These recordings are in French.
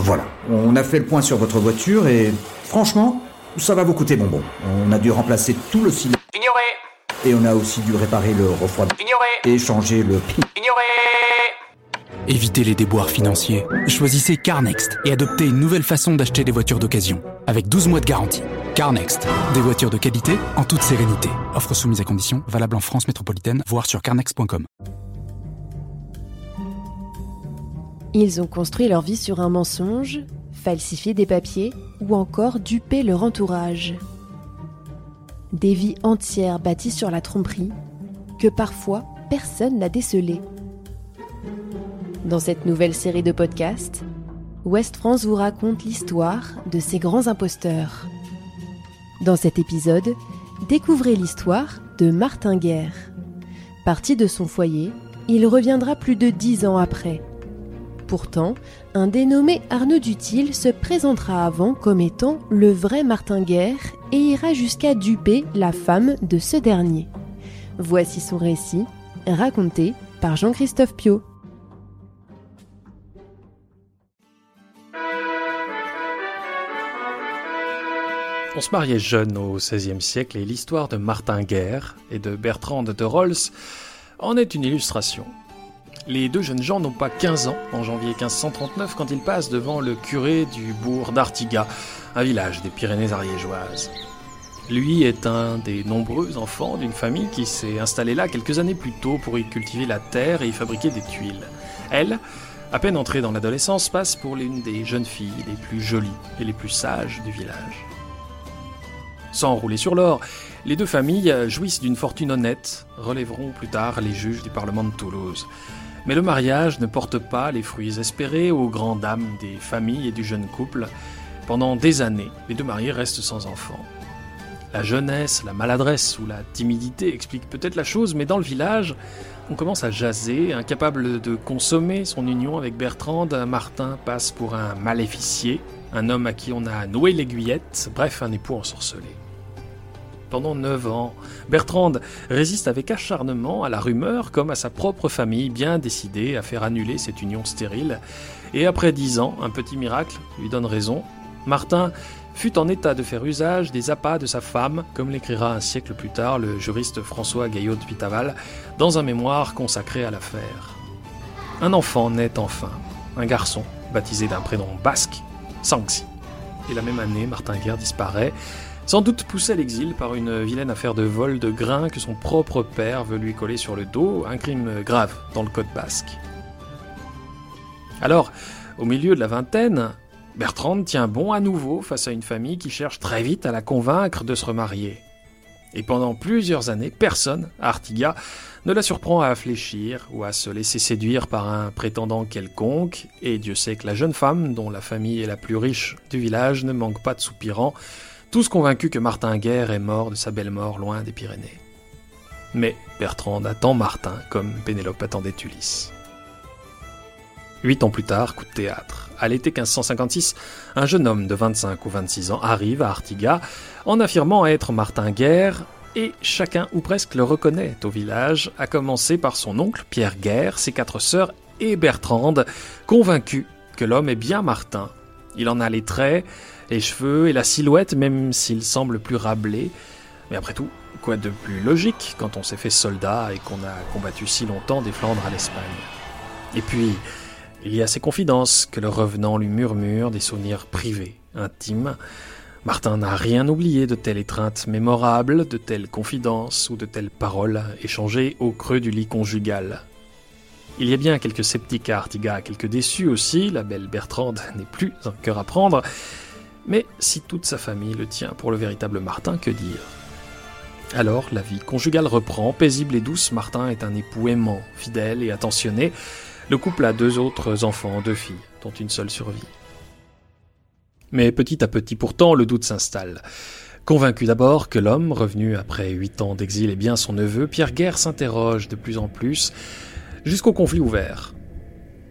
Voilà, on a fait le point sur votre voiture et franchement, ça va vous coûter bonbon. On a dû remplacer tout le cylindre. Ignoré Et on a aussi dû réparer le refroidissement. Ignoré Et changer le... Ignoré Évitez les déboires financiers. Choisissez CarNext et adoptez une nouvelle façon d'acheter des voitures d'occasion. Avec 12 mois de garantie. CarNext. Des voitures de qualité en toute sérénité. Offre soumise à conditions, valable en France métropolitaine, voire sur carnext.com. Ils ont construit leur vie sur un mensonge, falsifié des papiers ou encore dupé leur entourage. Des vies entières bâties sur la tromperie que parfois personne n'a décelées. Dans cette nouvelle série de podcasts, Ouest France vous raconte l'histoire de ces grands imposteurs. Dans cet épisode, découvrez l'histoire de Martin Guerre. Parti de son foyer, il reviendra plus de dix ans après. Pourtant, un dénommé Arnaud Dutil se présentera avant comme étant le vrai Martin Guerre et ira jusqu'à duper la femme de ce dernier. Voici son récit, raconté par Jean-Christophe Piot. On se mariait jeune au XVIe siècle et l'histoire de Martin Guerre et de Bertrand de Rolls en est une illustration. Les deux jeunes gens n'ont pas 15 ans en janvier 1539 quand ils passent devant le curé du bourg d'Artiga, un village des Pyrénées ariégeoises. Lui est un des nombreux enfants d'une famille qui s'est installée là quelques années plus tôt pour y cultiver la terre et y fabriquer des tuiles. Elle, à peine entrée dans l'adolescence, passe pour l'une des jeunes filles les plus jolies et les plus sages du village. Sans rouler sur l'or, les deux familles jouissent d'une fortune honnête, relèveront plus tard les juges du Parlement de Toulouse. Mais le mariage ne porte pas les fruits espérés aux grandes dames des familles et du jeune couple. Pendant des années, les deux mariés restent sans enfants. La jeunesse, la maladresse ou la timidité expliquent peut-être la chose, mais dans le village, on commence à jaser, incapable de consommer son union avec Bertrande, Martin passe pour un maléficié, un homme à qui on a noué l'aiguillette, bref, un époux ensorcelé. Pendant neuf ans, Bertrande résiste avec acharnement à la rumeur comme à sa propre famille bien décidée à faire annuler cette union stérile. Et après dix ans, un petit miracle lui donne raison. Martin fut en état de faire usage des appâts de sa femme, comme l'écrira un siècle plus tard le juriste François Gaillot de Pitaval dans un mémoire consacré à l'affaire. Un enfant naît enfin, un garçon baptisé d'un prénom basque, Sanxi. Et la même année, Martin Guerre disparaît, sans doute poussé à l'exil par une vilaine affaire de vol de grains que son propre père veut lui coller sur le dos, un crime grave dans le code basque. Alors, au milieu de la vingtaine, Bertrande tient bon à nouveau face à une famille qui cherche très vite à la convaincre de se remarier. Et pendant plusieurs années, personne, à Artiga, ne la surprend à fléchir ou à se laisser séduire par un prétendant quelconque, et Dieu sait que la jeune femme, dont la famille est la plus riche du village, ne manque pas de soupirants, tous convaincus que Martin Guerre est mort de sa belle mort loin des Pyrénées. Mais Bertrande attend Martin comme Pénélope attendait Ulysse. Huit ans plus tard, coup de théâtre. À l'été 1556, un jeune homme de 25 ou 26 ans arrive à Artiga en affirmant être Martin Guerre, et chacun ou presque le reconnaît au village, à commencer par son oncle Pierre Guerre, ses quatre sœurs et Bertrande, convaincus que l'homme est bien Martin. Il en a les traits, les cheveux et la silhouette, même s'il semble plus rablé. Mais après tout, quoi de plus logique quand on s'est fait soldat et qu'on a combattu si longtemps des Flandres à l'Espagne? Et puis, il y a ces confidences que le revenant lui murmure, des souvenirs privés, intimes. Martin n'a rien oublié de telles étreintes mémorables, de telles confidences ou de telles paroles échangées au creux du lit conjugal. Il y a bien quelques sceptiques à Artiga, quelques déçus aussi, la belle Bertrande n'est plus un cœur à prendre, mais si toute sa famille le tient pour le véritable Martin, que dire? Alors la vie conjugale reprend, paisible et douce, Martin est un époux aimant, fidèle et attentionné, le couple a deux autres enfants, deux filles, dont une seule survie. Mais petit à petit pourtant, le doute s'installe. Convaincu d'abord que l'homme, revenu après huit ans d'exil, est bien son neveu, Pierre Guerre s'interroge de plus en plus, jusqu'au conflit ouvert.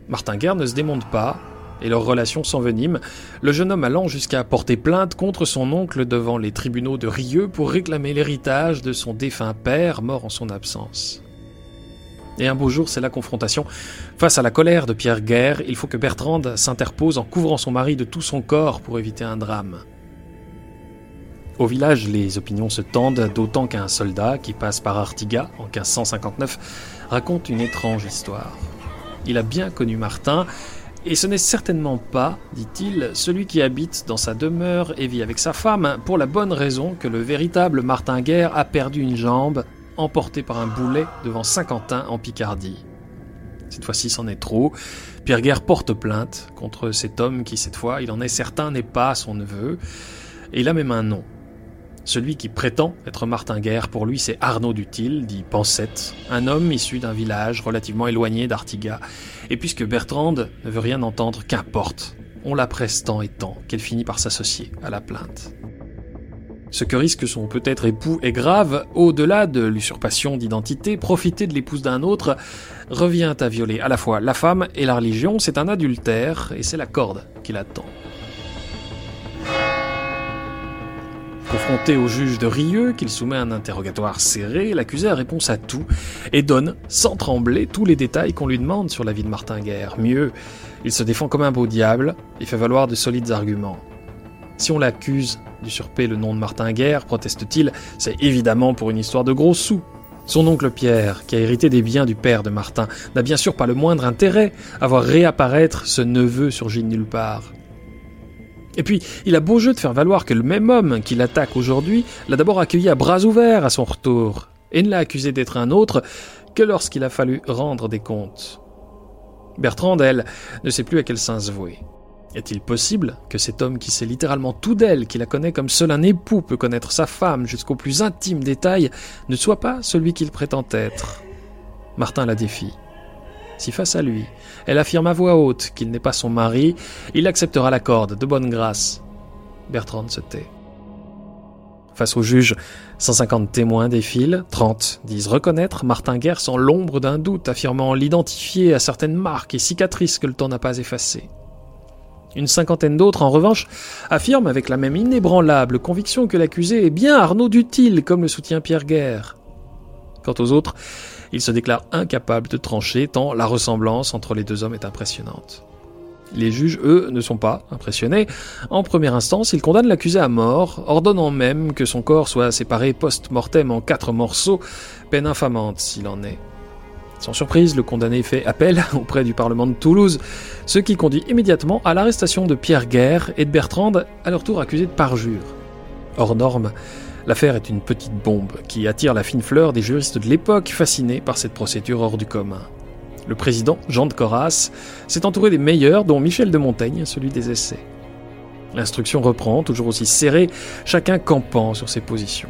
Martin Guerre ne se démonte pas, et leur relation s'envenime, le jeune homme allant jusqu'à porter plainte contre son oncle devant les tribunaux de Rieux pour réclamer l'héritage de son défunt père mort en son absence. Et un beau jour, c'est la confrontation. Face à la colère de Pierre Guerre, il faut que Bertrande s'interpose en couvrant son mari de tout son corps pour éviter un drame. Au village, les opinions se tendent, d'autant qu'un soldat qui passe par Artiga en 1559 raconte une étrange histoire. Il a bien connu Martin, et ce n'est certainement pas, dit-il, celui qui habite dans sa demeure et vit avec sa femme, pour la bonne raison que le véritable Martin Guerre a perdu une jambe, emporté par un boulet devant Saint-Quentin en Picardie. Cette fois-ci, c'en est trop. Pierre Guerre porte plainte contre cet homme qui, cette fois, il en est certain, n'est pas son neveu, et il a même un nom. Celui qui prétend être Martin Guerre, pour lui, c'est Arnaud Dutil, dit Pansette, un homme issu d'un village relativement éloigné d'Artiga. Et puisque Bertrande ne veut rien entendre, qu'importe. On la presse tant et tant qu'elle finit par s'associer à la plainte. Ce que risque son peut-être époux est grave, au-delà de l'usurpation d'identité, profiter de l'épouse d'un autre revient à violer à la fois la femme et la religion, c'est un adultère, et c'est la corde qui l'attend. Confronté au juge de Rieux, qu'il soumet à un interrogatoire serré, l'accusé a réponse à tout et donne, sans trembler, tous les détails qu'on lui demande sur la vie de Martin Guerre. Mieux, il se défend comme un beau diable et fait valoir de solides arguments. Si on l'accuse d'usurper le nom de Martin Guerre, proteste-t-il, c'est évidemment pour une histoire de gros sous. Son oncle Pierre, qui a hérité des biens du père de Martin, n'a bien sûr pas le moindre intérêt à voir réapparaître ce neveu surgi nulle part. Et puis, il a beau jeu de faire valoir que le même homme qui l'attaque aujourd'hui l'a d'abord accueilli à bras ouverts à son retour, et ne l'a accusé d'être un autre que lorsqu'il a fallu rendre des comptes. Bertrand, elle, ne sait plus à quel sens vouer. Est-il possible que cet homme qui sait littéralement tout d'elle, qui la connaît comme seul un époux peut connaître sa femme jusqu'aux plus intimes détails, ne soit pas celui qu'il prétend être? Martin la défie. Si face à lui, elle affirme à voix haute qu'il n'est pas son mari, il acceptera la corde de bonne grâce. Bertrand se tait. Face au juge, 150 témoins défilent, 30 disent reconnaître Martin Guerre sans l'ombre d'un doute, affirmant l'identifier à certaines marques et cicatrices que le temps n'a pas effacées. Une cinquantaine d'autres, en revanche, affirment avec la même inébranlable conviction que l'accusé est bien Arnaud Dutil, comme le soutient Pierre Guerre. Quant aux autres, il se déclare incapable de trancher tant la ressemblance entre les deux hommes est impressionnante. Les juges, eux, ne sont pas impressionnés. En première instance, ils condamnent l'accusé à mort, ordonnant même que son corps soit séparé post-mortem en quatre morceaux, peine infamante s'il en est. Sans surprise, le condamné fait appel auprès du Parlement de Toulouse, ce qui conduit immédiatement à l'arrestation de Pierre Guerre et de Bertrand, à leur tour accusés de parjure. Hors norme, L'affaire est une petite bombe qui attire la fine fleur des juristes de l'époque fascinés par cette procédure hors du commun. Le président, Jean de Corras, s'est entouré des meilleurs, dont Michel de Montaigne, celui des essais. L'instruction reprend, toujours aussi serrée, chacun campant sur ses positions.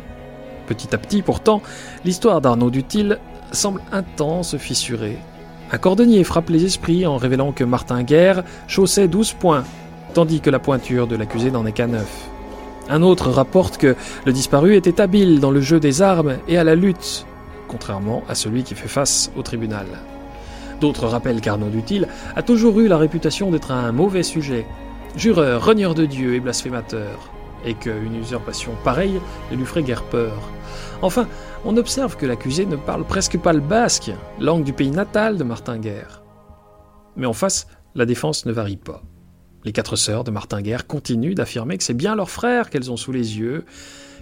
Petit à petit, pourtant, l'histoire d'Arnaud Dutil semble intense, fissurée. Un cordonnier frappe les esprits en révélant que Martin Guerre chaussait 12 points, tandis que la pointure de l'accusé n'en est qu'à 9. Un autre rapporte que le disparu était habile dans le jeu des armes et à la lutte, contrairement à celui qui fait face au tribunal. D'autres rappellent qu'Arnaud Dutil a toujours eu la réputation d'être un mauvais sujet, jureur, renieur de Dieu et blasphémateur, et qu'une usurpation pareille ne lui ferait guère peur. Enfin, on observe que l'accusé ne parle presque pas le basque, langue du pays natal de Martin Guerre. Mais en face, la défense ne varie pas. Les quatre sœurs de Martin Guerre continuent d'affirmer que c'est bien leur frère qu'elles ont sous les yeux.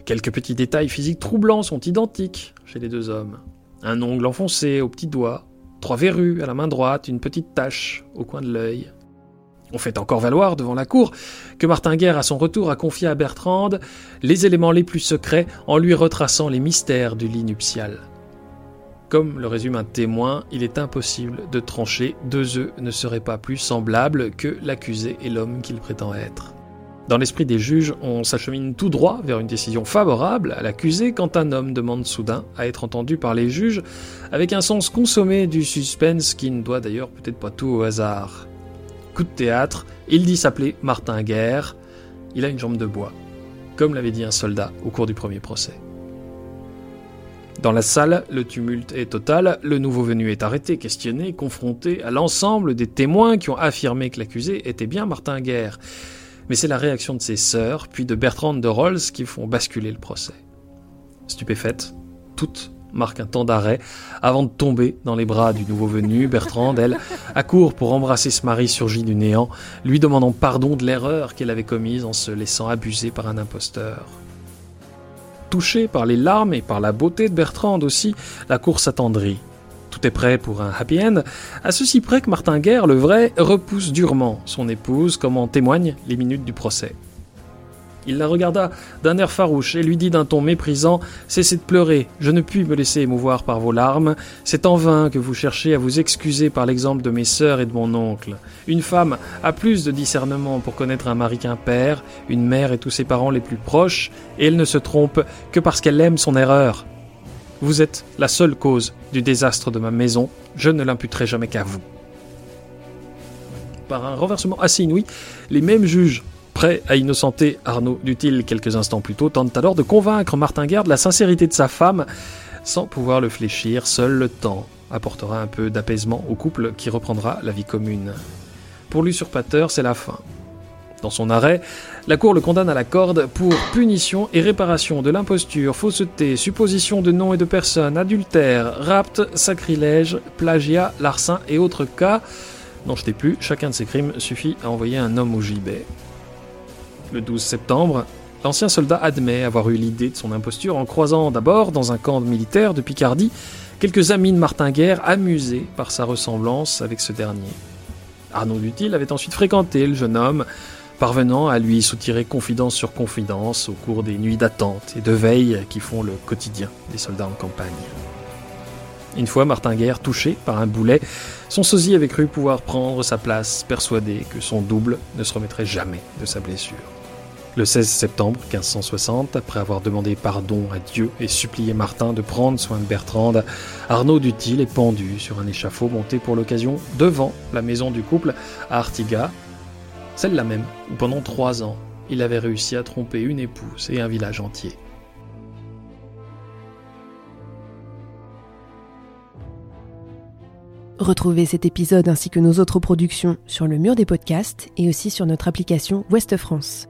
Quelques petits détails physiques troublants sont identiques chez les deux hommes. Un ongle enfoncé au petit doigt, trois verrues à la main droite, une petite tache au coin de l'œil. On fait encore valoir devant la cour que Martin Guerre, à son retour, a confié à Bertrand les éléments les plus secrets en lui retraçant les mystères du lit nuptial. Comme le résume un témoin, il est impossible de trancher, deux œufs ne seraient pas plus semblables que l'accusé et l'homme qu'il prétend être. Dans l'esprit des juges, on s'achemine tout droit vers une décision favorable à l'accusé quand un homme demande soudain à être entendu par les juges, avec un sens consommé du suspense qui ne doit d'ailleurs peut-être pas tout au hasard. Coup de théâtre, il dit s'appeler Martin Guerre, il a une jambe de bois, comme l'avait dit un soldat au cours du premier procès. Dans la salle, le tumulte est total, le nouveau venu est arrêté, questionné, confronté à l'ensemble des témoins qui ont affirmé que l'accusé était bien Martin Guerre. Mais c'est la réaction de ses sœurs, puis de Bertrand de Rolls qui font basculer le procès. Stupéfaites, toutes marque un temps d'arrêt avant de tomber dans les bras du nouveau venu. Bertrande, elle, accourt pour embrasser ce mari surgi du néant, lui demandant pardon de l'erreur qu'elle avait commise en se laissant abuser par un imposteur. Touchée par les larmes et par la beauté de Bertrande aussi, la cour s'attendrit. Tout est prêt pour un happy end, à ceci près que Martin Guerre, le vrai, repousse durement son épouse, comme en témoignent les minutes du procès. Il la regarda d'un air farouche et lui dit d'un ton méprisant Cessez de pleurer, je ne puis me laisser émouvoir par vos larmes. C'est en vain que vous cherchez à vous excuser par l'exemple de mes sœurs et de mon oncle. Une femme a plus de discernement pour connaître un mari qu'un père, une mère et tous ses parents les plus proches, et elle ne se trompe que parce qu'elle aime son erreur. Vous êtes la seule cause du désastre de ma maison, je ne l'imputerai jamais qu'à vous. Par un renversement assez inouï, les mêmes juges prêts à innocenter Arnaud Dutil quelques instants plus tôt tentent alors de convaincre Martin Garde de la sincérité de sa femme, sans pouvoir le fléchir, seul le temps apportera un peu d'apaisement au couple qui reprendra la vie commune. Pour l'usurpateur, c'est la fin. Dans son arrêt, la Cour le condamne à la corde pour punition et réparation de l'imposture, fausseté, supposition de nom et de personne, adultère, rapt, sacrilège, plagiat, larcin et autres cas. N'en jetez plus, chacun de ces crimes suffit à envoyer un homme au gibet. Le 12 septembre, l'ancien soldat admet avoir eu l'idée de son imposture en croisant d'abord dans un camp militaire de Picardie quelques amis de Martin Guerre amusés par sa ressemblance avec ce dernier. Arnaud Dutil avait ensuite fréquenté le jeune homme, parvenant à lui soutirer confidence sur confidence au cours des nuits d'attente et de veille qui font le quotidien des soldats en campagne. Une fois Martin Guerre touché par un boulet, son sosie avait cru pouvoir prendre sa place, persuadé que son double ne se remettrait jamais de sa blessure. Le 16 septembre 1560, après avoir demandé pardon à Dieu et supplié Martin de prendre soin de Bertrande, Arnaud Dutil est pendu sur un échafaud monté pour l'occasion devant la maison du couple à Artigas, celle-là même où pendant trois ans il avait réussi à tromper une épouse et un village entier. Retrouvez cet épisode ainsi que nos autres productions sur le mur des podcasts et aussi sur notre application Ouest France.